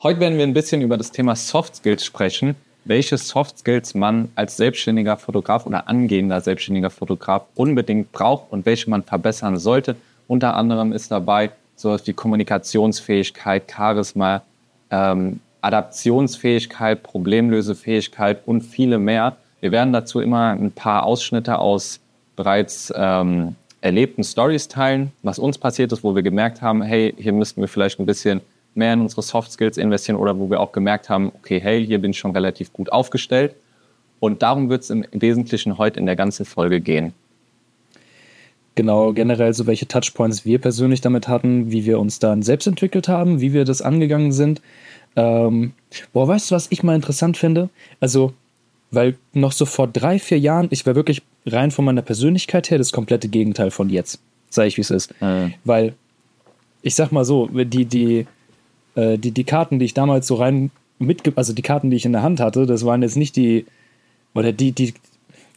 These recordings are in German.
Heute werden wir ein bisschen über das Thema Soft Skills sprechen, welche Soft Skills man als selbstständiger Fotograf oder angehender selbstständiger Fotograf unbedingt braucht und welche man verbessern sollte. Unter anderem ist dabei sowas wie Kommunikationsfähigkeit, Charisma, ähm, Adaptionsfähigkeit, Problemlösefähigkeit und viele mehr. Wir werden dazu immer ein paar Ausschnitte aus bereits ähm, erlebten Stories teilen, was uns passiert ist, wo wir gemerkt haben, hey, hier müssten wir vielleicht ein bisschen mehr in unsere Soft Skills investieren oder wo wir auch gemerkt haben, okay, hey, hier bin ich schon relativ gut aufgestellt. Und darum wird es im Wesentlichen heute in der ganzen Folge gehen. Genau, generell so welche Touchpoints wir persönlich damit hatten, wie wir uns dann selbst entwickelt haben, wie wir das angegangen sind. Ähm, boah, weißt du, was ich mal interessant finde? Also, weil noch so vor drei, vier Jahren, ich war wirklich rein von meiner Persönlichkeit her das komplette Gegenteil von jetzt. Sag ich, wie es ist. Mhm. Weil, ich sag mal so, die, die, äh, die, die Karten, die ich damals so rein mitge also die Karten, die ich in der Hand hatte, das waren jetzt nicht die, oder die, die,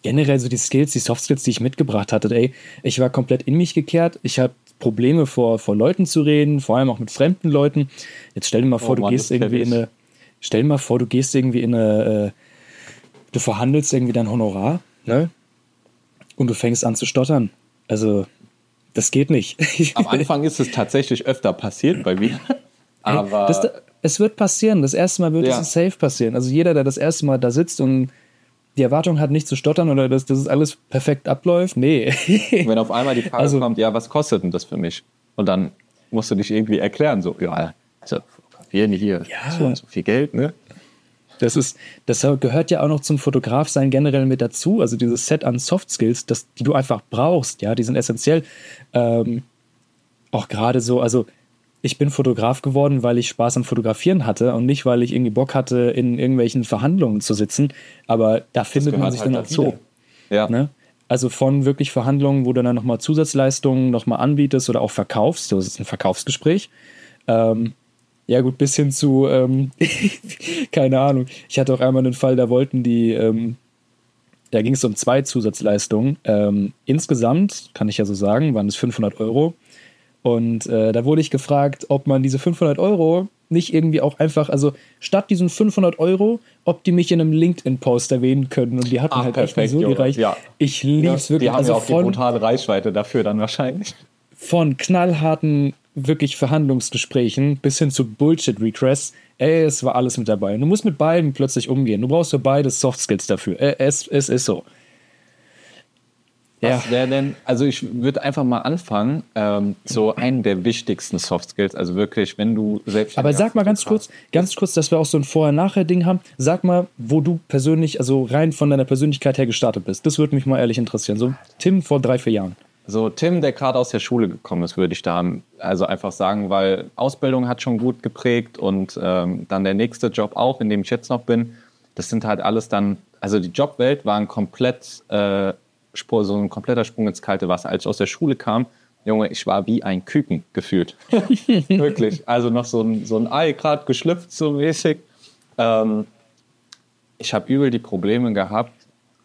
generell so die Skills, die Soft Skills, die ich mitgebracht hatte, ey, ich war komplett in mich gekehrt. Ich habe Probleme vor, vor Leuten zu reden, vor allem auch mit fremden Leuten. Jetzt stell dir mal vor, oh, du Mann, gehst irgendwie in eine, stell dir mal vor, du gehst irgendwie in eine, äh, du verhandelst irgendwie dein Honorar, ne? Und du fängst an zu stottern. Also, das geht nicht. Am Anfang ist es tatsächlich öfter passiert bei mir. Aber. Das, es wird passieren. Das erste Mal wird ja. es safe passieren. Also jeder, der das erste Mal da sitzt und die Erwartung hat, nicht zu stottern oder dass, es alles perfekt abläuft, nee. Wenn auf einmal die Frage also, kommt, ja, was kostet denn das für mich? Und dann musst du dich irgendwie erklären, so, ja, also fotografieren hier, ja. so und so viel Geld, ne? Das ist, das gehört ja auch noch zum Fotografsein generell mit dazu. Also dieses Set an Soft Skills, das, die du einfach brauchst, ja, die sind essentiell. Ähm, auch gerade so, also ich bin Fotograf geworden, weil ich Spaß am Fotografieren hatte und nicht, weil ich irgendwie Bock hatte, in irgendwelchen Verhandlungen zu sitzen. Aber da findet man sich halt dann auch so. Ja. Ne? Also von wirklich Verhandlungen, wo du dann nochmal Zusatzleistungen nochmal anbietest oder auch verkaufst. Das ist ein Verkaufsgespräch. Ähm, ja, gut, bis hin zu, ähm, keine Ahnung. Ich hatte auch einmal einen Fall, da wollten die, ähm, da ging es um zwei Zusatzleistungen. Ähm, insgesamt, kann ich ja so sagen, waren es 500 Euro. Und äh, da wurde ich gefragt, ob man diese 500 Euro nicht irgendwie auch einfach, also statt diesen 500 Euro, ob die mich in einem LinkedIn-Post erwähnen können. Und die hatten Ach, halt perfekt, echt so gereicht. Ja. Ich lieb's ja, wirklich. Die haben also ja auch von, die brutale Reichweite dafür dann wahrscheinlich. Von knallharten, wirklich Verhandlungsgesprächen bis hin zu Bullshit-Requests. Ey, es war alles mit dabei. Du musst mit beiden plötzlich umgehen. Du brauchst für beide Soft Skills dafür. Es, es ist so. Was ja. wäre denn, also ich würde einfach mal anfangen, ähm, so einen der wichtigsten Soft Skills, also wirklich, wenn du selbst. Aber sag mal ganz kurz, ganz kurz, dass wir auch so ein Vorher-Nachher-Ding haben. Sag mal, wo du persönlich, also rein von deiner Persönlichkeit her gestartet bist. Das würde mich mal ehrlich interessieren. So Tim vor drei, vier Jahren. So Tim, der gerade aus der Schule gekommen ist, würde ich da also einfach sagen, weil Ausbildung hat schon gut geprägt und ähm, dann der nächste Job auch, in dem ich jetzt noch bin. Das sind halt alles dann, also die Jobwelt war ein komplett äh, so ein kompletter Sprung ins kalte Wasser. Als ich aus der Schule kam, Junge, ich war wie ein Küken gefühlt. Wirklich. Also noch so ein, so ein Ei gerade geschlüpft, so mäßig. Ähm, ich habe übel die Probleme gehabt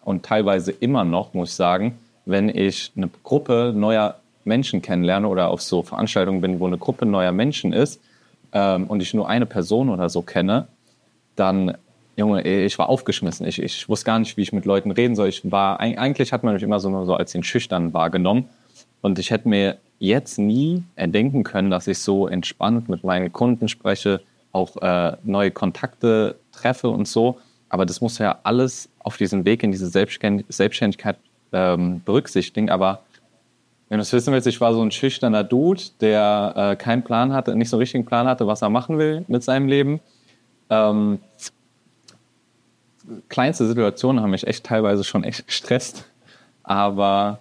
und teilweise immer noch, muss ich sagen, wenn ich eine Gruppe neuer Menschen kennenlerne oder auf so Veranstaltungen bin, wo eine Gruppe neuer Menschen ist ähm, und ich nur eine Person oder so kenne, dann Junge, ich war aufgeschmissen. Ich, ich wusste gar nicht, wie ich mit Leuten reden soll. Ich war, eigentlich hat man mich immer so, so als den Schüchtern wahrgenommen. Und ich hätte mir jetzt nie erdenken können, dass ich so entspannt mit meinen Kunden spreche, auch äh, neue Kontakte treffe und so. Aber das muss ja alles auf diesem Weg in diese Selbstständigkeit ähm, berücksichtigen. Aber wenn du es wissen willst, ich war so ein schüchterner Dude, der äh, keinen Plan hatte, nicht so einen richtigen Plan hatte, was er machen will mit seinem Leben. Ähm, kleinste Situationen haben mich echt teilweise schon echt gestresst. Aber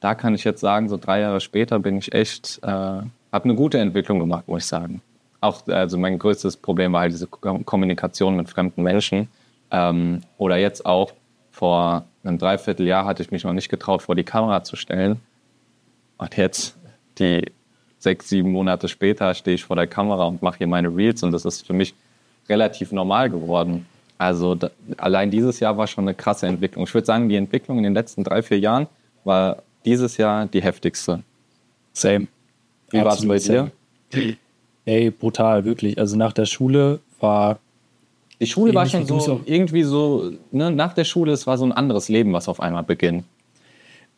da kann ich jetzt sagen, so drei Jahre später bin ich echt, äh, habe eine gute Entwicklung gemacht, muss ich sagen. Auch, also mein größtes Problem war halt diese Kommunikation mit fremden Menschen. Ähm, oder jetzt auch vor einem Dreivierteljahr hatte ich mich noch nicht getraut, vor die Kamera zu stellen. Und jetzt, die sechs, sieben Monate später, stehe ich vor der Kamera und mache hier meine Reels und das ist für mich relativ normal geworden. Also da, allein dieses Jahr war schon eine krasse Entwicklung. Ich würde sagen, die Entwicklung in den letzten drei, vier Jahren war dieses Jahr die heftigste. Same. Wie war es bei dir? Ey, brutal, wirklich. Also nach der Schule war. Die Schule war schon so, irgendwie so, ne, nach der Schule, es war so ein anderes Leben, was auf einmal beginnt.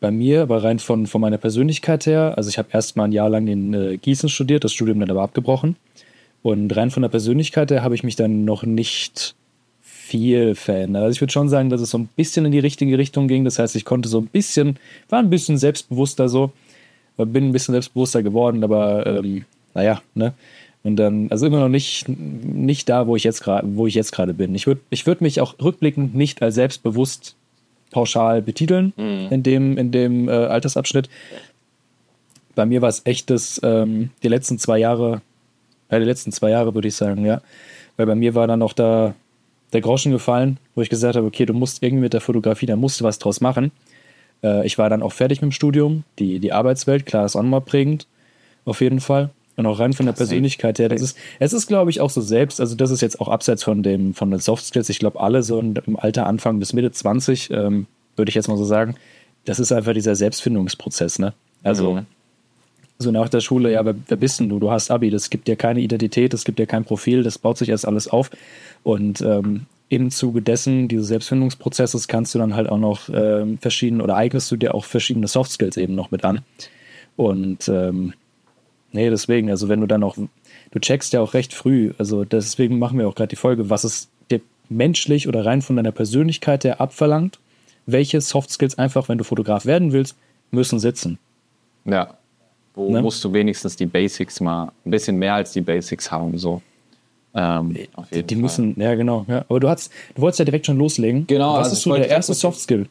Bei mir, aber rein von, von meiner Persönlichkeit her, also ich habe erst mal ein Jahr lang in äh, Gießen studiert, das Studium dann aber abgebrochen. Und rein von der Persönlichkeit her habe ich mich dann noch nicht viel verändert. Also ich würde schon sagen, dass es so ein bisschen in die richtige Richtung ging. Das heißt, ich konnte so ein bisschen, war ein bisschen selbstbewusster so, bin ein bisschen selbstbewusster geworden, aber ähm, naja, ne? Und dann, also immer noch nicht, nicht da, wo ich jetzt gerade, wo ich jetzt gerade bin. Ich würde ich würd mich auch rückblickend nicht als selbstbewusst pauschal betiteln in dem, in dem äh, Altersabschnitt. Bei mir war es echt das, ähm, die letzten zwei Jahre, ja, die letzten zwei Jahre würde ich sagen, ja. Weil bei mir war dann auch da der Groschen gefallen, wo ich gesagt habe, okay, du musst irgendwie mit der Fotografie, da musst du was draus machen. Äh, ich war dann auch fertig mit dem Studium. Die, die Arbeitswelt, klar, ist auch nochmal prägend. Auf jeden Fall. Und auch rein von der Persönlichkeit her. Das ist, es ist, glaube ich, auch so selbst, also das ist jetzt auch abseits von dem, von den Soft Skills. Ich glaube, alle so im Alter Anfang bis Mitte 20, ähm, würde ich jetzt mal so sagen, das ist einfach dieser Selbstfindungsprozess, ne? Also, Mhm. So nach der Schule, ja, wer, wer bist denn du? Du hast Abi, das gibt dir keine Identität, das gibt dir kein Profil, das baut sich erst alles auf. Und ähm, im Zuge dessen, dieses Selbstfindungsprozesses, kannst du dann halt auch noch ähm, verschiedene oder eignest du dir auch verschiedene Soft Skills eben noch mit an. Und ähm, nee, deswegen, also wenn du dann auch, du checkst ja auch recht früh, also deswegen machen wir auch gerade die Folge, was es dir menschlich oder rein von deiner Persönlichkeit her abverlangt, welche Soft Skills einfach, wenn du Fotograf werden willst, müssen sitzen. Ja. Wo Ne? musst du wenigstens die Basics mal, ein bisschen mehr als die Basics haben, so. Ähm, auf Die, die müssen, ja genau, ja. Aber du hast, du wolltest ja direkt schon loslegen. Genau, Was also ist so der erste Soft Skill?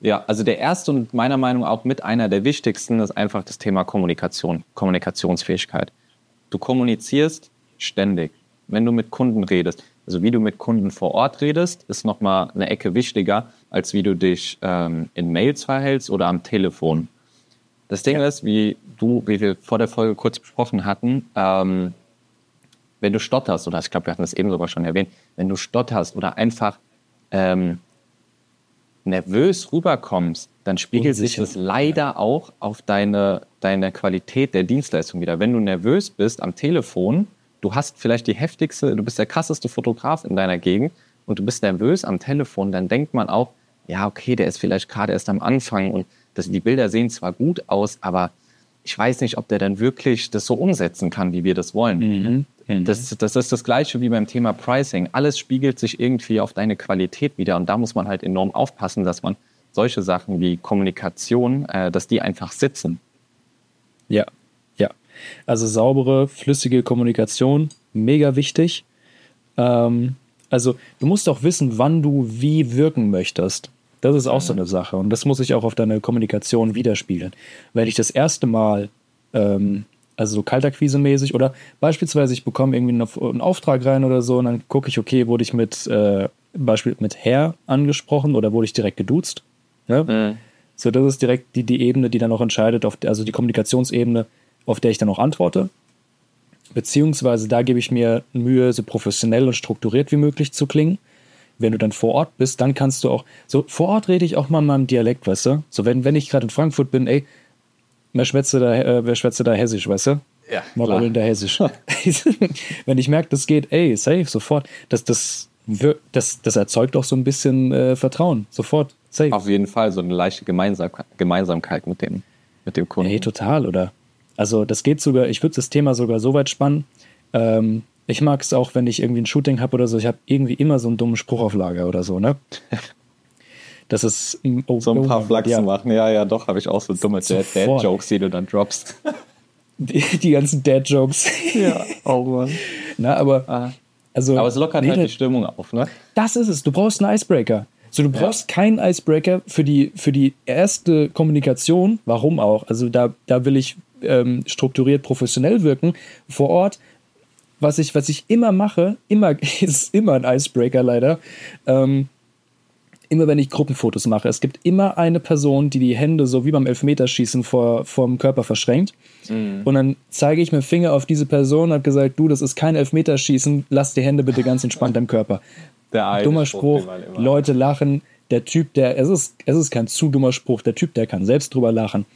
Ja, also der erste und meiner Meinung nach auch mit einer der wichtigsten ist einfach das Thema Kommunikation, Kommunikationsfähigkeit. Du kommunizierst ständig. Wenn du mit Kunden redest, also wie du mit Kunden vor Ort redest, ist nochmal eine Ecke wichtiger, als wie du dich ähm, in Mails verhältst oder am Telefon. Das Ding ist, wie du, wie wir vor der Folge kurz besprochen hatten, ähm, wenn du stotterst, oder ich glaube, wir hatten das eben sogar schon erwähnt, wenn du stotterst oder einfach ähm, nervös rüberkommst, dann spiegelt sich Unsicher. das leider auch auf deine, deine Qualität der Dienstleistung wieder. Wenn du nervös bist am Telefon, du hast vielleicht die heftigste, du bist der krasseste Fotograf in deiner Gegend und du bist nervös am Telefon, dann denkt man auch, ja, okay, der ist vielleicht gerade erst am Anfang und das, die Bilder sehen zwar gut aus, aber ich weiß nicht, ob der dann wirklich das so umsetzen kann, wie wir das wollen. Das, das ist das Gleiche wie beim Thema Pricing. Alles spiegelt sich irgendwie auf deine Qualität wieder und da muss man halt enorm aufpassen, dass man solche Sachen wie Kommunikation, äh, dass die einfach sitzen. Ja, ja. Also saubere, flüssige Kommunikation, mega wichtig. Ähm, also du musst auch wissen, wann du wie wirken möchtest. Das ist auch so eine Sache und das muss sich auch auf deine Kommunikation widerspiegeln. Wenn ich das erste Mal, ähm, also so Kaltakquise-mäßig oder beispielsweise ich bekomme irgendwie einen, einen Auftrag rein oder so und dann gucke ich, okay, wurde ich mit äh, Beispiel mit Herr angesprochen oder wurde ich direkt geduzt? Ne? So, das ist direkt die, die Ebene, die dann auch entscheidet, auf, also die Kommunikationsebene, auf der ich dann auch antworte. Beziehungsweise da gebe ich mir Mühe, so professionell und strukturiert wie möglich zu klingen. Wenn du dann vor Ort bist, dann kannst du auch, so vor Ort rede ich auch mal in meinem Dialekt, weißt du? So, wenn, wenn ich gerade in Frankfurt bin, ey, wer schwätze da, äh, wer da hessisch, weißt du? Ja, Mal rollen da hessisch. wenn ich merke, das geht, ey, safe, sofort. Das, das, das, das erzeugt auch so ein bisschen äh, Vertrauen, sofort, safe. Auf jeden Fall so eine leichte Gemeinsam Gemeinsamkeit mit dem, mit dem Kunden. Hey, total, oder? Also das geht sogar, ich würde das Thema sogar so weit spannen. Ähm, ich mag es auch, wenn ich irgendwie ein Shooting habe oder so, ich habe irgendwie immer so einen dummen Spruch auf Lager oder so, ne? Das ist oh, so ein paar oh, Flachsen ja. machen. Ja, ja, doch, habe ich auch so dumme. Dad-Jokes, die du dann droppst. Die, die ganzen Dad-Jokes. ja, oh Mann. Na, aber, also, Aber es lockert nee, halt die Stimmung auf, ne? Das ist es. Du brauchst einen Icebreaker. So, du brauchst keinen Icebreaker für die, für die erste Kommunikation. Warum auch? Also da, da will ich ähm, strukturiert professionell wirken vor Ort. Was ich, was ich immer mache, immer ist immer ein Icebreaker leider. Ähm, immer wenn ich Gruppenfotos mache, es gibt immer eine Person, die die Hände so wie beim Elfmeterschießen vor vom Körper verschränkt. Und dann zeige ich mit dem Finger auf diese Person und habe gesagt, du, das ist kein Elfmeterschießen, lass die Hände bitte ganz entspannt am Körper. Der Dummer Spruch, Spruch, Leute lachen. Der Typ, der, es ist, es ist kein zu dummer Spruch, der Typ, der kann selbst drüber lachen.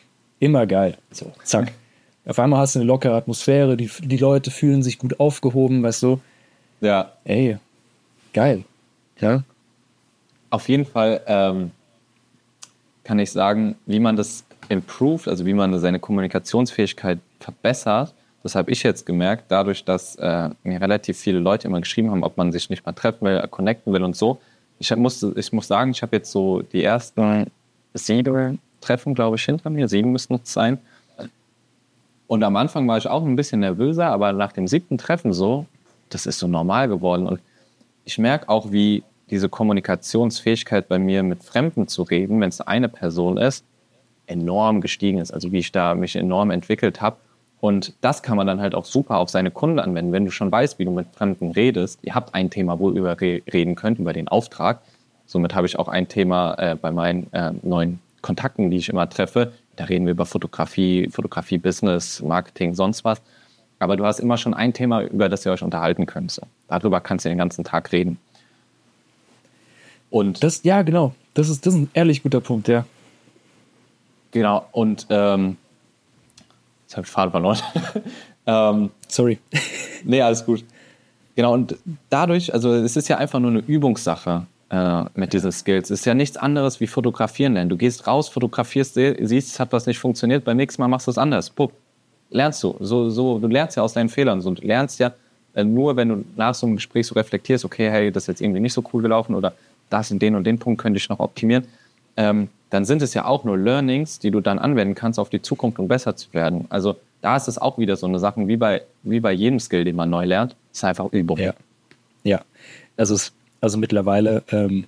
Immer geil. So, zack. Auf einmal hast du eine lockere Atmosphäre, die, die Leute fühlen sich gut aufgehoben, weißt du? Ja. Ey, geil. Ja. Auf jeden Fall ähm, kann ich sagen, wie man das improved, also wie man seine Kommunikationsfähigkeit verbessert. Das habe ich jetzt gemerkt, dadurch, dass äh, mir relativ viele Leute immer geschrieben haben, ob man sich nicht mal treffen will, connecten will und so. Ich, muss, ich muss sagen, ich habe jetzt so die ersten sieben Treffen, glaube ich, hinter mir. Sieben müssen es sein. Und am Anfang war ich auch ein bisschen nervöser, aber nach dem siebten Treffen so, das ist so normal geworden. Und ich merke auch, wie diese Kommunikationsfähigkeit bei mir mit Fremden zu reden, wenn es eine Person ist, enorm gestiegen ist. Also wie ich da mich enorm entwickelt habe. Und das kann man dann halt auch super auf seine Kunden anwenden. Wenn du schon weißt, wie du mit Fremden redest, ihr habt ein Thema, wo ihr reden könnt, über den Auftrag. Somit habe ich auch ein Thema äh, bei meinen äh, neuen Kontakten, die ich immer treffe. Da reden wir über Fotografie, Fotografie, Business, Marketing, sonst was. Aber du hast immer schon ein Thema, über das ihr euch unterhalten könnt. So. Darüber kannst du den ganzen Tag reden. Und das, ja, genau. Das ist, das ist ein ehrlich guter Punkt, ja. Genau. Und ähm, jetzt habe ich Faden verloren. ähm, Sorry. nee, alles gut. Genau. Und dadurch, also es ist ja einfach nur eine Übungssache äh, mit diesen Skills. Ist ja nichts anderes wie fotografieren lernen. Du gehst raus, fotografierst, siehst, es hat was nicht funktioniert, beim nächsten Mal machst du es anders. Pup. Lernst du. So, so, du lernst ja aus deinen Fehlern. So, du lernst ja äh, nur, wenn du nach so einem Gespräch so reflektierst, okay, hey, das ist jetzt irgendwie nicht so cool gelaufen oder das in den und den Punkt könnte ich noch optimieren, ähm, dann sind es ja auch nur Learnings, die du dann anwenden kannst auf die Zukunft, um besser zu werden. Also da ist es auch wieder so eine Sache, wie bei, wie bei jedem Skill, den man neu lernt, ist einfach Übung. Ja, ja. Also, es, also mittlerweile, ähm,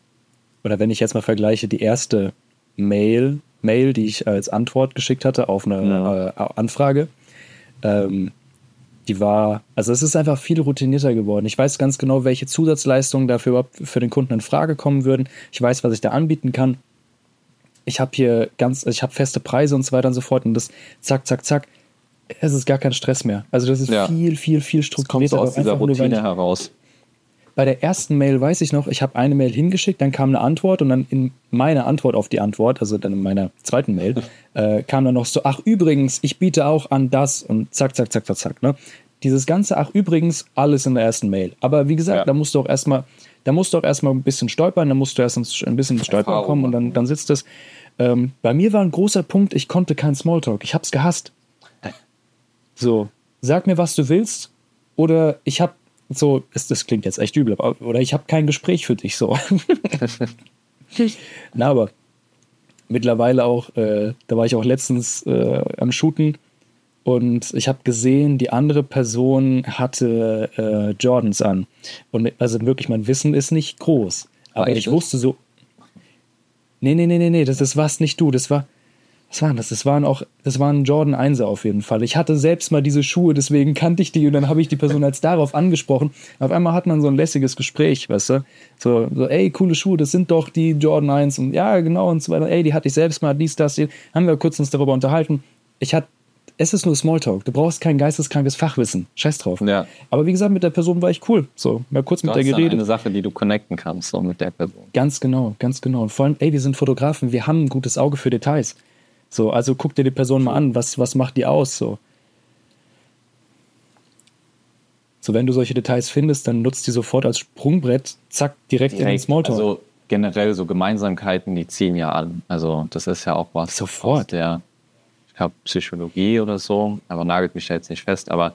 oder wenn ich jetzt mal vergleiche, die erste Mail, Mail, die ich als Antwort geschickt hatte auf eine ja. äh, Anfrage, ähm, die war, also es ist einfach viel routinierter geworden. Ich weiß ganz genau, welche Zusatzleistungen dafür überhaupt für den Kunden in Frage kommen würden. Ich weiß, was ich da anbieten kann. Ich habe hier ganz, ich habe feste Preise und so weiter und so fort und das zack, zack, zack. Es ist gar kein Stress mehr. Also das ist ja. viel, viel, viel strukturierter. Das kommt so aus dieser Routine heraus. Bei der ersten Mail weiß ich noch, ich habe eine Mail hingeschickt, dann kam eine Antwort und dann in meiner Antwort auf die Antwort, also dann in meiner zweiten Mail, äh, kam dann noch so, ach übrigens, ich biete auch an das und zack, zack, zack, zack, zack. Ne? Dieses ganze, ach übrigens, alles in der ersten Mail. Aber wie gesagt, ja. da musst du auch erstmal, da musst du auch erstmal ein bisschen stolpern, da musst du erst ein bisschen ins Stolpern kommen und dann, dann sitzt es. Ähm, bei mir war ein großer Punkt, ich konnte kein Smalltalk. Ich hab's gehasst. So, sag mir, was du willst, oder ich hab so, das, das klingt jetzt echt übel, aber, oder ich habe kein Gespräch für dich so. Na, aber mittlerweile auch, äh, da war ich auch letztens äh, am Shooten und ich habe gesehen, die andere Person hatte äh, Jordans an. Und also wirklich, mein Wissen ist nicht groß. Aber ich wusste so. Nee, nee, nee, nee, nee, das, das warst nicht du. Das war, was waren das? Das waren auch, das waren Jordan 1 auf jeden Fall. Ich hatte selbst mal diese Schuhe, deswegen kannte ich die und dann habe ich die Person als darauf angesprochen. Auf einmal hat man so ein lässiges Gespräch, weißt du? So, so, ey, coole Schuhe, das sind doch die Jordan 1 und ja, genau und so weiter. Ey, die hatte ich selbst mal, dies, das, die. haben wir kurz uns darüber unterhalten. Ich hatte es ist nur Smalltalk. Du brauchst kein geisteskrankes Fachwissen. Scheiß drauf. Ja. Aber wie gesagt, mit der Person war ich cool. So, mal kurz du mit der geredet. eine Sache, die du connecten kannst, so mit der Person. Ganz genau, ganz genau. Und vor allem, ey, wir sind Fotografen, wir haben ein gutes Auge für Details. So, also guck dir die Person mal an, was, was macht die aus? So. So, wenn du solche Details findest, dann nutzt die sofort als Sprungbrett, zack, direkt, direkt in den Smalltalk. Also generell so Gemeinsamkeiten, die ziehen ja an. Also das ist ja auch was sofort. der, ich glaube, Psychologie oder so, aber nagelt mich da jetzt nicht fest, aber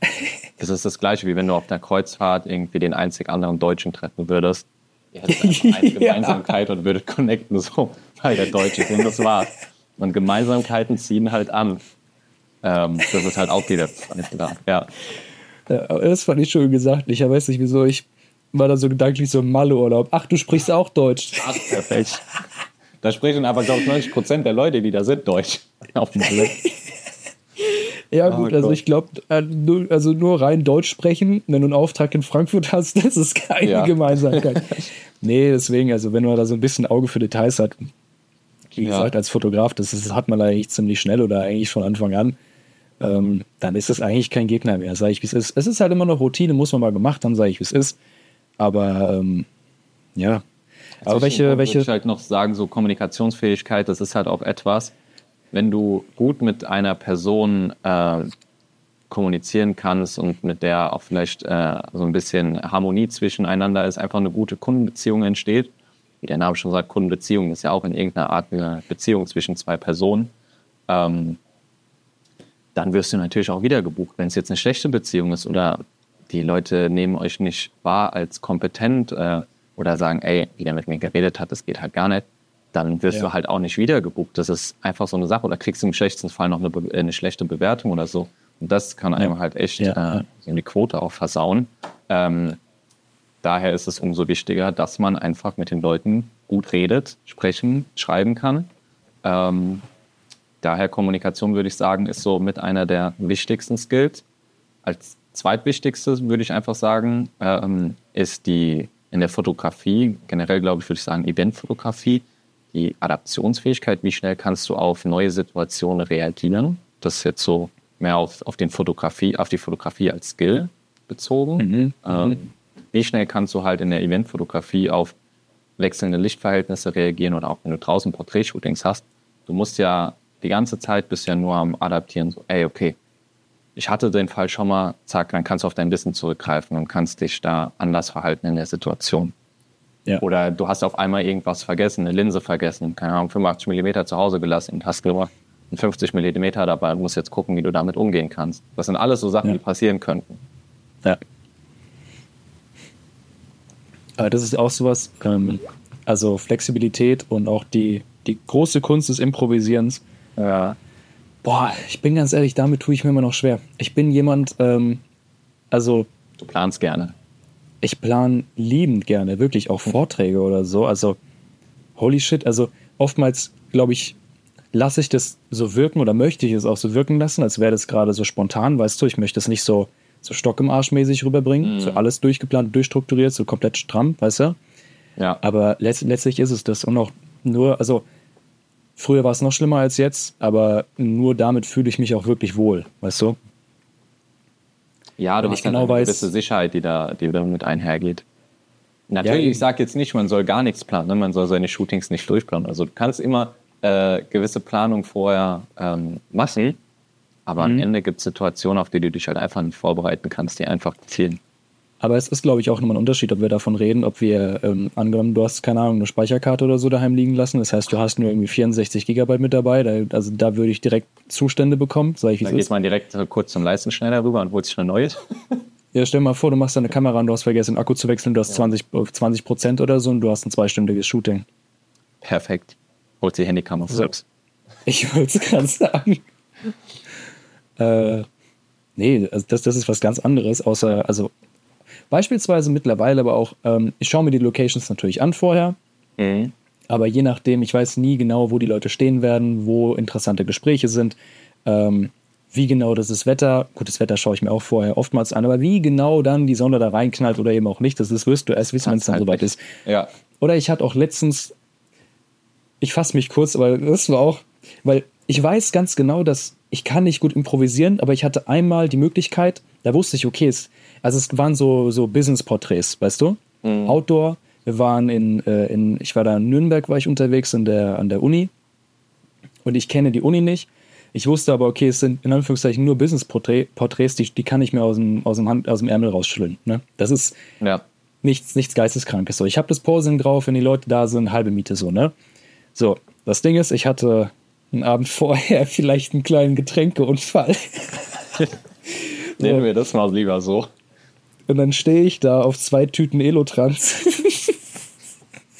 das ist das gleiche, wie wenn du auf einer Kreuzfahrt irgendwie den einzig anderen Deutschen treffen würdest. Ihr hättet eine Gemeinsamkeit ja. und würdet connecten, so, weil der Deutsche ist und das war's. Und Gemeinsamkeiten ziehen halt an. Ähm, das ist halt auch wieder ja. ja. Das fand ich schön gesagt. Ich weiß nicht, wieso ich war da so gedanklich so im Malle-Urlaub. Ach, du sprichst auch Deutsch. Ach, perfekt. Da sprechen aber, glaube ich, 90 Prozent der Leute, die da sind, Deutsch. Auf dem Malle. Ja, gut, oh, also ich glaube, äh, also nur rein Deutsch sprechen, wenn du einen Auftrag in Frankfurt hast, das ist keine ja. Gemeinsamkeit. nee, deswegen, also wenn man da so ein bisschen Auge für Details hat, wie ja. gesagt, als Fotograf, das, ist, hat man eigentlich ziemlich schnell oder eigentlich von Anfang an. Ähm, dann ist das eigentlich kein Gegner mehr, sage ich, wie es ist. Es ist halt immer noch Routine, muss man mal gemacht haben, sage ich, wie es ist. Aber ähm, ja. Also Aber welche, welche. Ich halt noch sagen, so Kommunikationsfähigkeit, das ist halt auch etwas. wenn du gut mit einer Person äh, kommunizieren kannst und mit der auch vielleicht äh, so ein bisschen Harmonie zwischeneinander ist, einfach eine gute Kundenbeziehung entsteht. Wie der Name schon sagt, Kundenbeziehung ist ja auch in irgendeiner Art eine Beziehung zwischen zwei Personen. Ähm, dann wirst du natürlich auch wieder gebucht. Wenn es jetzt eine schlechte Beziehung ist oder die Leute nehmen euch nicht wahr als kompetent äh, oder sagen, ey, wie der mit mir geredet hat, das geht halt gar nicht, dann wirst ja. du halt auch nicht wieder gebucht. Das ist einfach so eine Sache. Oder kriegst du im schlechtesten Fall noch eine, eine schlechte Bewertung oder so. Und das kann einem ja. halt echt ja. äh, eine Quote auch versauen. Ähm, daher ist es umso wichtiger, dass man einfach mit den Leuten gut redet, sprechen, schreiben kann. Ähm, daher Kommunikation, würde ich sagen, ist so mit einer der wichtigsten Skills. Als zweitwichtigstes würde ich einfach sagen, ähm, ist die in der Fotografie, generell glaube ich, würde ich sagen, Eventfotografie, die Adaptionsfähigkeit, wie schnell kannst du auf neue Situationen reagieren. Das ist jetzt so mehr auf, auf, den Fotografie, auf die Fotografie als Skill bezogen. Mhm. Ähm, mhm. Wie schnell kannst du halt in der Eventfotografie auf wechselnde Lichtverhältnisse reagieren oder auch wenn du draußen Porträtshootings hast. Du musst ja die ganze Zeit bist ja nur am Adaptieren, so, ey, okay, ich hatte den Fall schon mal, zack, dann kannst du auf dein Wissen zurückgreifen und kannst dich da anders verhalten in der Situation. Ja. Oder du hast auf einmal irgendwas vergessen, eine Linse vergessen, keine Ahnung, 85 mm zu Hause gelassen und hast nur 50 mm dabei und musst jetzt gucken, wie du damit umgehen kannst. Das sind alles so Sachen, ja. die passieren könnten. Ja. Aber das ist auch sowas, ähm, also Flexibilität und auch die, die große Kunst des Improvisierens. Ja. Boah, ich bin ganz ehrlich, damit tue ich mir immer noch schwer. Ich bin jemand, ähm, also. Du planst gerne ich plane liebend gerne, wirklich auch Vorträge oder so. Also, holy shit, also oftmals, glaube ich, lasse ich das so wirken oder möchte ich es auch so wirken lassen, als wäre das gerade so spontan, weißt du, ich möchte es nicht so, so Stock im Arsch mäßig rüberbringen, mhm. so alles durchgeplant, durchstrukturiert, so komplett stramm, weißt du? Ja. Aber letzt, letztlich ist es das und auch nur, also früher war es noch schlimmer als jetzt, aber nur damit fühle ich mich auch wirklich wohl, weißt du? Ja, du hast genau eine weiß, gewisse Sicherheit, die da, die damit einhergeht. Natürlich, ja, ich sage jetzt nicht, man soll gar nichts planen, ne? man soll seine Shootings nicht durchplanen. Also du kannst immer äh, gewisse Planung vorher ähm, machen, aber mhm. am Ende gibt es Situationen, auf die du dich halt einfach nicht vorbereiten kannst, die einfach zielen. Aber es ist, glaube ich, auch nochmal ein Unterschied, ob wir davon reden, ob wir, ähm, angenommen, du hast, keine Ahnung, eine Speicherkarte oder so daheim liegen lassen. Das heißt, du hast nur irgendwie 64 Gigabyte mit dabei. Da, also da würde ich direkt Zustände bekommen, sage ich, wie Da geht ist. man direkt kurz zum Leistenschneider rüber und holt sich eine neue. ja, stell dir mal vor, du machst deine Kamera und du hast vergessen, den Akku zu wechseln, du hast ja. 20, 20 Prozent oder so und du hast ein zweistündiges Shooting. Perfekt. Holt die Handykamera so. selbst. Ich wollte es gerade sagen. Äh, nee, also das, das ist was ganz anderes, außer, also Beispielsweise mittlerweile aber auch, ähm, ich schaue mir die Locations natürlich an vorher. Mhm. Aber je nachdem, ich weiß nie genau, wo die Leute stehen werden, wo interessante Gespräche sind, ähm, wie genau das ist Wetter. Gut, das Wetter schaue ich mir auch vorher oftmals an, aber wie genau dann die Sonne da reinknallt oder eben auch nicht, das, das wirst du erst wissen, wenn es dann halt soweit ist. Ja. Oder ich hatte auch letztens, ich fasse mich kurz, aber das war auch, weil ich weiß ganz genau, dass ich kann nicht gut improvisieren, aber ich hatte einmal die Möglichkeit, da wusste ich, okay, es, also es waren so, so Business-Porträts, weißt du? Mhm. Outdoor. Wir waren in, äh, in, ich war da in Nürnberg, war ich unterwegs in der, an der Uni. Und ich kenne die Uni nicht. Ich wusste aber, okay, es sind in Anführungszeichen nur Business-Porträts, die, die kann ich mir aus dem, aus dem, Hand, aus dem Ärmel rausschütteln. Ne? Das ist ja. nichts, nichts Geisteskrankes. So, ich habe das Posing drauf, wenn die Leute da sind, halbe Miete so, ne? So, das Ding ist, ich hatte einen Abend vorher vielleicht einen kleinen Getränkeunfall. Nennen wir das mal lieber so. Und dann stehe ich da auf zwei Tüten Elotrans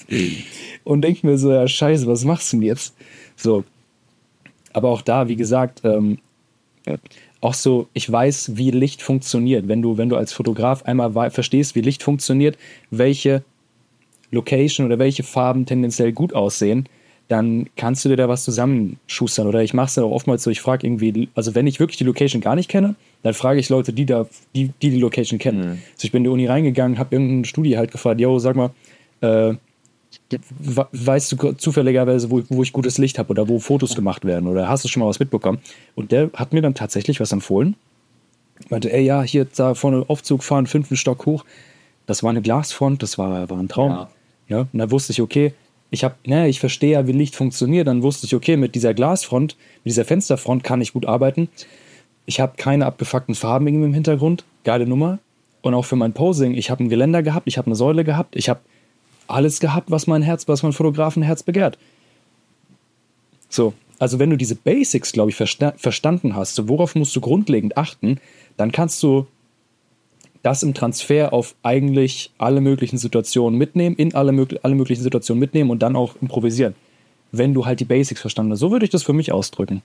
und denke mir so, ja scheiße, was machst du denn jetzt? So. Aber auch da, wie gesagt, ähm, auch so, ich weiß, wie Licht funktioniert. Wenn du, wenn du als Fotograf einmal verstehst, wie Licht funktioniert, welche Location oder welche Farben tendenziell gut aussehen, dann kannst du dir da was zusammenschustern. Oder ich mache es ja auch oftmals so, ich frage irgendwie, also wenn ich wirklich die Location gar nicht kenne, dann frage ich Leute, die da, die die, die Location kennen. Mhm. Also ich bin in die Uni reingegangen, habe irgendeine Studie halt gefragt, yo, sag mal, äh, weißt du zufälligerweise, wo, wo ich gutes Licht habe oder wo Fotos gemacht werden oder hast du schon mal was mitbekommen? Und der hat mir dann tatsächlich was empfohlen. Meinte, ey, ja, hier da vorne Aufzug fahren, fünften Stock hoch. Das war eine Glasfront, das war, war ein Traum. Ja. ja. Und da wusste ich, okay, ich habe, ne, ich verstehe ja, wie Licht funktioniert. Dann wusste ich, okay, mit dieser Glasfront, mit dieser Fensterfront kann ich gut arbeiten. Ich habe keine abgefuckten Farben irgendwie im Hintergrund. Geile Nummer. Und auch für mein Posing, ich habe ein Geländer gehabt, ich habe eine Säule gehabt, ich habe alles gehabt, was mein Herz, was mein Fotografenherz begehrt. So, also wenn du diese Basics, glaube ich, versta verstanden hast, worauf musst du grundlegend achten, dann kannst du das im Transfer auf eigentlich alle möglichen Situationen mitnehmen, in alle, mög alle möglichen Situationen mitnehmen und dann auch improvisieren. Wenn du halt die Basics verstanden hast. So würde ich das für mich ausdrücken.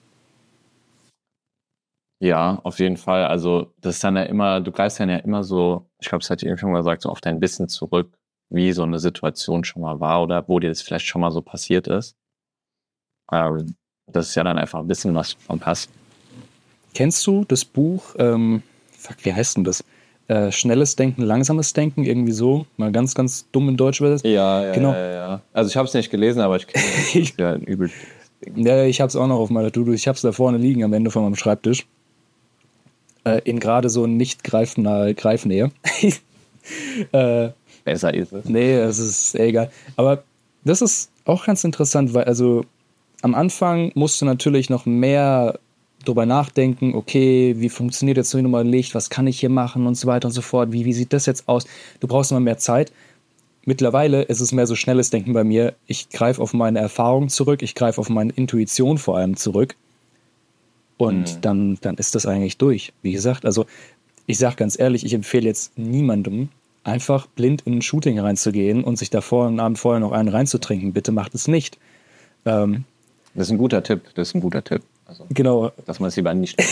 Ja, auf jeden Fall. Also, das ist dann ja immer, du greifst dann ja immer so, ich glaube, es hat dir schon mal gesagt, so auf dein Wissen zurück, wie so eine Situation schon mal war oder wo dir das vielleicht schon mal so passiert ist. Ähm, das ist ja dann einfach Wissen, was vom passt. Kennst du das Buch, ähm, fuck, wie heißt denn das? Äh, schnelles Denken, langsames Denken, irgendwie so. Mal ganz, ganz dumm in Deutsch wird Ja, ja, genau. ja, ja. Also ich habe es nicht gelesen, aber ich kenne es. ja, übel. Ja, ich habe es auch noch auf meiner To-Do. Ich habe es da vorne liegen am Ende von meinem Schreibtisch. Äh, in gerade so nicht greifnahe Greifnähe. äh, Besser ist es. Nee, es ist egal. Aber das ist auch ganz interessant, weil also am Anfang musst du natürlich noch mehr drüber nachdenken, okay, wie funktioniert jetzt so nochmal Licht, was kann ich hier machen und so weiter und so fort, wie, wie sieht das jetzt aus? Du brauchst immer mehr Zeit. Mittlerweile ist es mehr so schnelles Denken bei mir. Ich greife auf meine Erfahrung zurück, ich greife auf meine Intuition vor allem zurück. Und mhm. dann, dann ist das eigentlich durch. Wie gesagt, also ich sage ganz ehrlich, ich empfehle jetzt niemandem, einfach blind in ein Shooting reinzugehen und sich davor einen Abend vorher noch einen reinzutrinken. Bitte macht es nicht. Ähm, das ist ein guter Tipp. Das ist ein guter Tipp. Also, genau. Dass man es lieber nicht.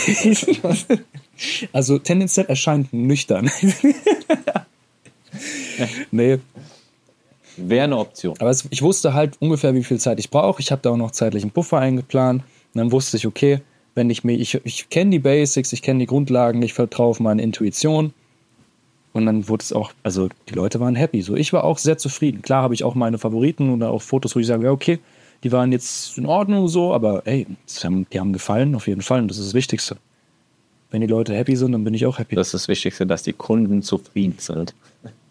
also tendenziell erscheint nüchtern. nee. Wäre eine Option. Aber es, ich wusste halt ungefähr, wie viel Zeit ich brauche. Ich habe da auch noch zeitlichen Puffer eingeplant. Und dann wusste ich, okay, wenn ich mir, ich, ich kenne die Basics, ich kenne die Grundlagen, ich vertraue auf meine Intuition. Und dann wurde es auch, also die Leute waren happy. So, ich war auch sehr zufrieden. Klar habe ich auch meine Favoriten oder auch Fotos, wo ich sage, ja, okay, die waren jetzt in Ordnung so, aber ey, die haben gefallen auf jeden Fall und das ist das Wichtigste. Wenn die Leute happy sind, dann bin ich auch happy. Das ist das Wichtigste, dass die Kunden zufrieden sind.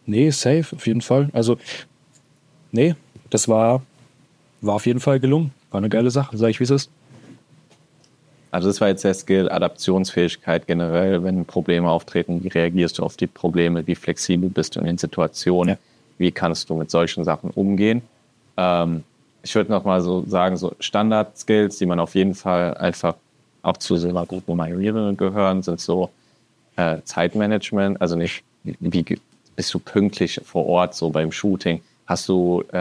Nee, safe, auf jeden Fall. Also, nee, das war, war auf jeden Fall gelungen. War eine geile Sache, sag ich, wie es ist. Also das war jetzt der Skill, Adaptionsfähigkeit generell, wenn Probleme auftreten, wie reagierst du auf die Probleme, wie flexibel bist du in den Situationen, ja. wie kannst du mit solchen Sachen umgehen. Ähm, ich würde noch mal so sagen, so Standard-Skills, die man auf jeden Fall einfach auch zu Silbergruppe Majoriere gehören, sind so äh, Zeitmanagement, also nicht, wie bist du pünktlich vor Ort, so beim Shooting, hast du äh,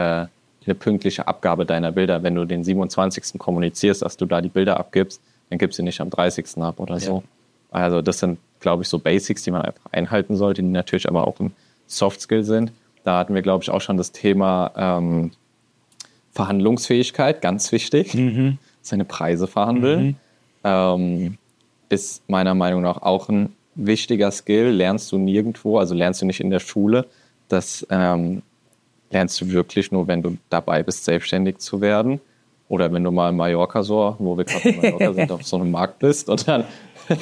eine pünktliche Abgabe deiner Bilder, wenn du den 27. kommunizierst, dass du da die Bilder abgibst, dann gibst du nicht am 30. ab oder so. Ja. Also das sind, glaube ich, so Basics, die man einfach einhalten sollte, die natürlich aber auch ein Soft Skill sind. Da hatten wir, glaube ich, auch schon das Thema ähm, Verhandlungsfähigkeit, ganz wichtig. Mhm. Seine Preise verhandeln. Mhm. Ähm, ist meiner Meinung nach auch ein wichtiger Skill. Lernst du nirgendwo, also lernst du nicht in der Schule. Das ähm, lernst du wirklich nur, wenn du dabei bist, selbstständig zu werden. Oder wenn du mal in Mallorca so, wo wir gerade in Mallorca sind, auf so einem Markt bist und dann,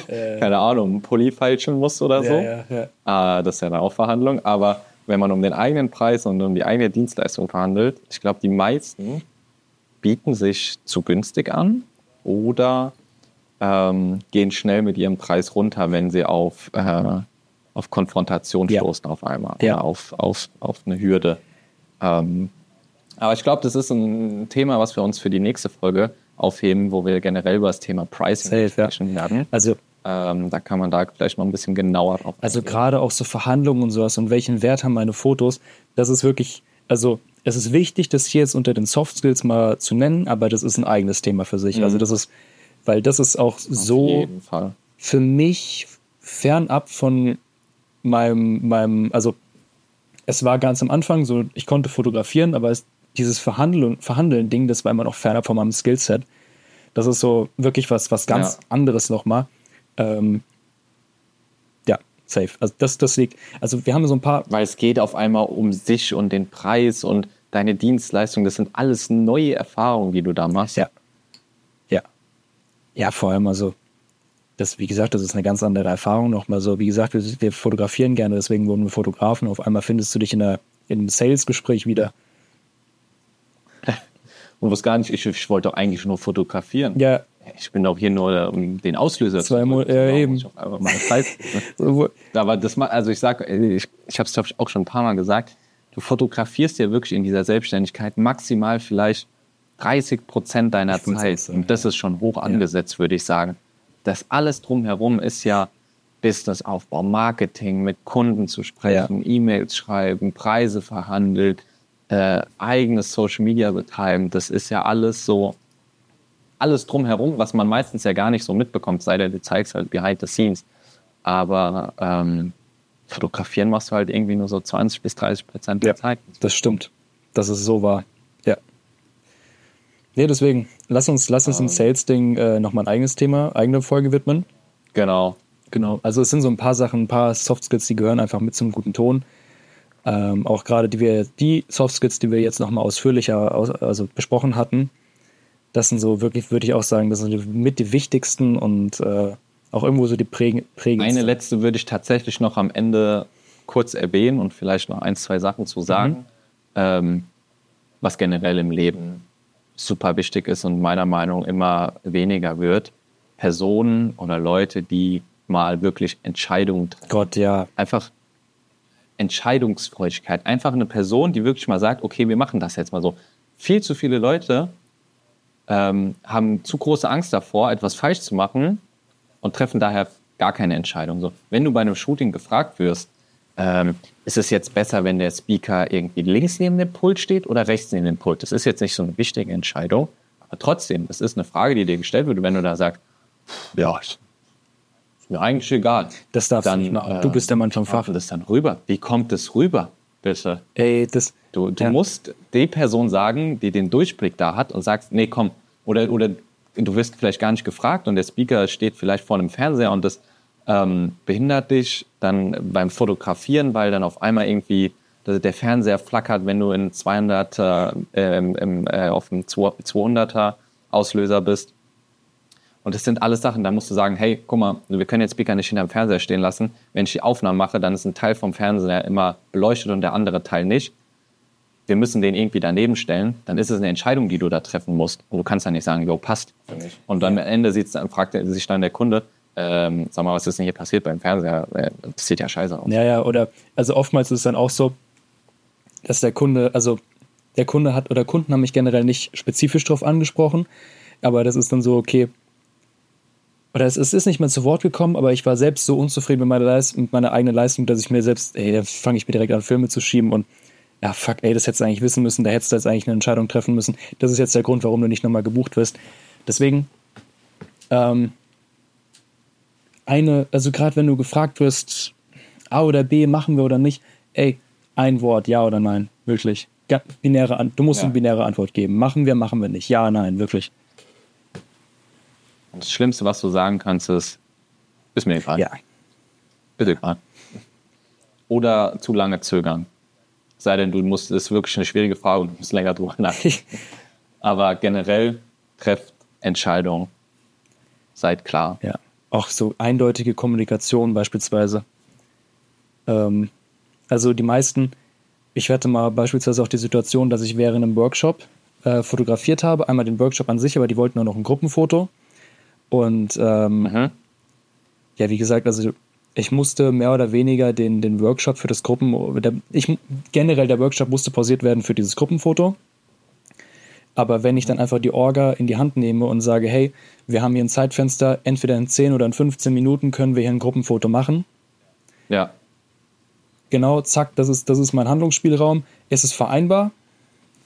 äh. keine Ahnung, einen Pulli feilschen musst oder so. Ja, ja, ja. Äh, das ist ja eine Aufverhandlung. Aber wenn man um den eigenen Preis und um die eigene Dienstleistung verhandelt, ich glaube, die meisten bieten sich zu günstig an oder ähm, gehen schnell mit ihrem Preis runter, wenn sie auf, äh, auf Konfrontation ja. stoßen auf einmal ja. oder auf, auf, auf eine Hürde. Ähm, aber ich glaube, das ist ein Thema, was wir uns für die nächste Folge aufheben, wo wir generell über das Thema Pricing sprechen werden. Also ähm, da kann man da vielleicht mal ein bisschen genauer drauf Also gerade auch so Verhandlungen und sowas und welchen Wert haben meine Fotos, das ist wirklich, also es ist wichtig, das hier jetzt unter den Soft Skills mal zu nennen, aber das ist ein eigenes Thema für sich. Also mhm. Also das ist, weil das ist auch Auf so für mich fernab von meinem, meinem, also es war ganz am Anfang so, ich konnte fotografieren, aber es, dieses Verhandeln, Verhandeln-Ding, das war immer noch fernab von meinem Skillset. Das ist so wirklich was, was ganz ja. anderes nochmal. Ähm, ja, safe. Also das, das liegt. Also wir haben so ein paar. Weil es geht auf einmal um sich und den Preis und deine Dienstleistung. Das sind alles neue Erfahrungen, die du da machst. Ja. Ja. Ja, vor allem also. Das, wie gesagt, das ist eine ganz andere Erfahrung nochmal so. Wie gesagt, wir, wir fotografieren gerne, deswegen wurden wir Fotografen. Auf einmal findest du dich in, einer, in einem Sales-Gespräch wieder. Und wusste gar nicht, ich, ich wollte doch eigentlich nur fotografieren. Ja. Ich bin doch hier nur, um den Auslöser Zwei Monate, ja, eben. Mal Zeit. Aber das mal, also ich sag, ich, ich habe es glaube ich auch schon ein paar Mal gesagt, du fotografierst ja wirklich in dieser Selbstständigkeit maximal vielleicht 30 Prozent deiner Zeit. Sagen, und das ist schon hoch angesetzt, ja. würde ich sagen. Das alles drumherum ist ja Businessaufbau, Marketing, mit Kunden zu sprechen, ja. E-Mails schreiben, Preise verhandelt, äh, eigenes Social Media betreiben. Das ist ja alles so, alles drumherum, was man meistens ja gar nicht so mitbekommt, sei denn du zeigst halt behind the scenes. Aber ähm, fotografieren machst du halt irgendwie nur so 20 bis 30 Prozent der ja, Zeit. Das stimmt. Das ist so wahr. Ja. Nee, deswegen, lass uns, lass uns ähm, im Sales-Ding äh, nochmal ein eigenes Thema, eigene Folge widmen. Genau. Genau. Also es sind so ein paar Sachen, ein paar Soft Skills, die gehören einfach mit zum guten Ton. Ähm, auch gerade die, wir, die Soft Skills, die wir jetzt nochmal ausführlicher aus, also besprochen hatten, das sind so wirklich, würde ich auch sagen, das sind mit die wichtigsten und äh, auch irgendwo so die prägendsten. Eine letzte würde ich tatsächlich noch am Ende kurz erwähnen und vielleicht noch ein, zwei Sachen zu sagen, mhm. ähm, was generell im Leben super wichtig ist und meiner Meinung nach immer weniger wird. Personen oder Leute, die mal wirklich Entscheidungen treffen. Gott, ja. Einfach Entscheidungsfreudigkeit. Einfach eine Person, die wirklich mal sagt, okay, wir machen das jetzt mal so. Viel zu viele Leute ähm, haben zu große Angst davor, etwas falsch zu machen und treffen daher gar keine Entscheidung. So, wenn du bei einem Shooting gefragt wirst, ähm, ist es jetzt besser, wenn der Speaker irgendwie links neben dem Pult steht oder rechts neben dem Pult? Das ist jetzt nicht so eine wichtige Entscheidung, aber trotzdem, das ist eine Frage, die dir gestellt wird, wenn du da sagst, ja, mir eigentlich egal. Das darfst dann, du nicht machen. Du äh, bist der Mann vom Fach. das dann rüber. Wie kommt es rüber, bitte? Ey, das. Du, du ja. musst die Person sagen, die den Durchblick da hat und sagst, nee, komm. Oder, oder du wirst vielleicht gar nicht gefragt und der Speaker steht vielleicht vor einem Fernseher und das ähm, behindert dich dann beim Fotografieren, weil dann auf einmal irgendwie der Fernseher flackert, wenn du in 200 äh, im, äh, auf dem 200er Auslöser bist. Und das sind alles Sachen, da musst du sagen, hey, guck mal, wir können jetzt Speaker nicht hinterm Fernseher stehen lassen. Wenn ich die Aufnahmen mache, dann ist ein Teil vom Fernseher immer beleuchtet und der andere Teil nicht. Wir müssen den irgendwie daneben stellen. Dann ist es eine Entscheidung, die du da treffen musst. Und du kannst dann nicht sagen, jo, passt. Und dann am Ende dann fragt sich dann der Kunde, ähm, sag mal, was ist denn hier passiert beim Fernseher? Äh, das sieht ja scheiße aus. Ja, ja, oder, also oftmals ist es dann auch so, dass der Kunde, also der Kunde hat oder Kunden haben mich generell nicht spezifisch darauf angesprochen, aber das ist dann so, okay, oder es, ist nicht mehr zu Wort gekommen, aber ich war selbst so unzufrieden mit meiner, Leist mit meiner eigenen Leistung, dass ich mir selbst, ey, da fange ich mir direkt an, Filme zu schieben und ja, fuck, ey, das hättest du eigentlich wissen müssen, da hättest du jetzt eigentlich eine Entscheidung treffen müssen. Das ist jetzt der Grund, warum du nicht nochmal gebucht wirst. Deswegen, ähm, eine, also gerade wenn du gefragt wirst, A oder B, machen wir oder nicht, ey, ein Wort, ja oder nein, wirklich. Binäre, du musst ja. eine binäre Antwort geben. Machen wir, machen wir nicht. Ja, nein, wirklich. Das Schlimmste, was du sagen kannst, ist, ist mir egal. Ja. Bitte egal. Oder zu lange zögern. Sei denn, du musst, das ist wirklich eine schwierige Frage und du musst länger drüber nachdenken. Aber generell trefft Entscheidungen. Seid klar. Ja. Auch so eindeutige Kommunikation beispielsweise. Ähm, also die meisten, ich hatte mal beispielsweise auch die Situation, dass ich während einem Workshop äh, fotografiert habe. Einmal den Workshop an sich, aber die wollten nur noch ein Gruppenfoto. Und ähm, mhm. ja, wie gesagt, also ich musste mehr oder weniger den, den Workshop für das Gruppen, der, ich, generell der Workshop musste pausiert werden für dieses Gruppenfoto. Aber wenn ich dann einfach die Orga in die Hand nehme und sage, hey, wir haben hier ein Zeitfenster, entweder in 10 oder in 15 Minuten können wir hier ein Gruppenfoto machen. Ja. Genau, zack, das ist, das ist mein Handlungsspielraum. Es ist vereinbar.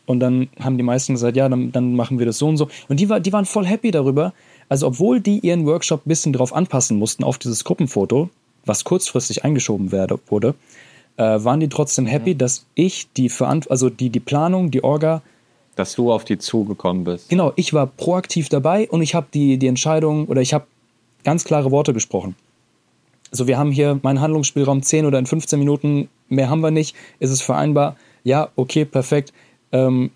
Und dann haben die meisten gesagt, ja, dann, dann machen wir das so und so. Und die, war, die waren voll happy darüber, also obwohl die ihren Workshop ein bisschen darauf anpassen mussten, auf dieses Gruppenfoto, was kurzfristig eingeschoben werde, wurde, äh, waren die trotzdem happy, mhm. dass ich die Verant also die, die Planung, die Orga. Dass du auf die zugekommen bist. Genau, ich war proaktiv dabei und ich habe die, die Entscheidung oder ich habe ganz klare Worte gesprochen. Also wir haben hier meinen Handlungsspielraum 10 oder in 15 Minuten, mehr haben wir nicht, ist es vereinbar? Ja, okay, perfekt. Ähm,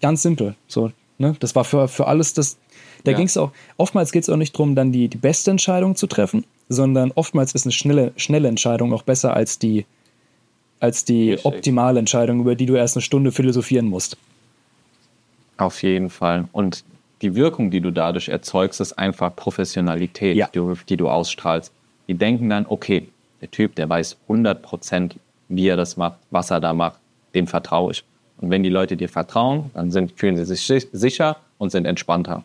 ganz simpel. So, ne? Das war für, für alles das, da ja. ging es auch, oftmals geht es auch nicht darum, dann die, die beste Entscheidung zu treffen, sondern oftmals ist eine schnelle, schnelle Entscheidung auch besser als die, als die optimale Entscheidung, über die du erst eine Stunde philosophieren musst. Auf jeden Fall. Und die Wirkung, die du dadurch erzeugst, ist einfach Professionalität, Ja. die, du, die du ausstrahlst. Die denken dann, okay, der Typ, der weiß 100 Prozent, wie er das macht, was er da macht, dem vertraue ich. Und wenn die Leute dir vertrauen, dann sind, fühlen sie sich si- sicher und sind entspannter,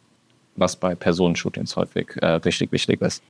was bei Personenshootings häufig äh, richtig wichtig ist.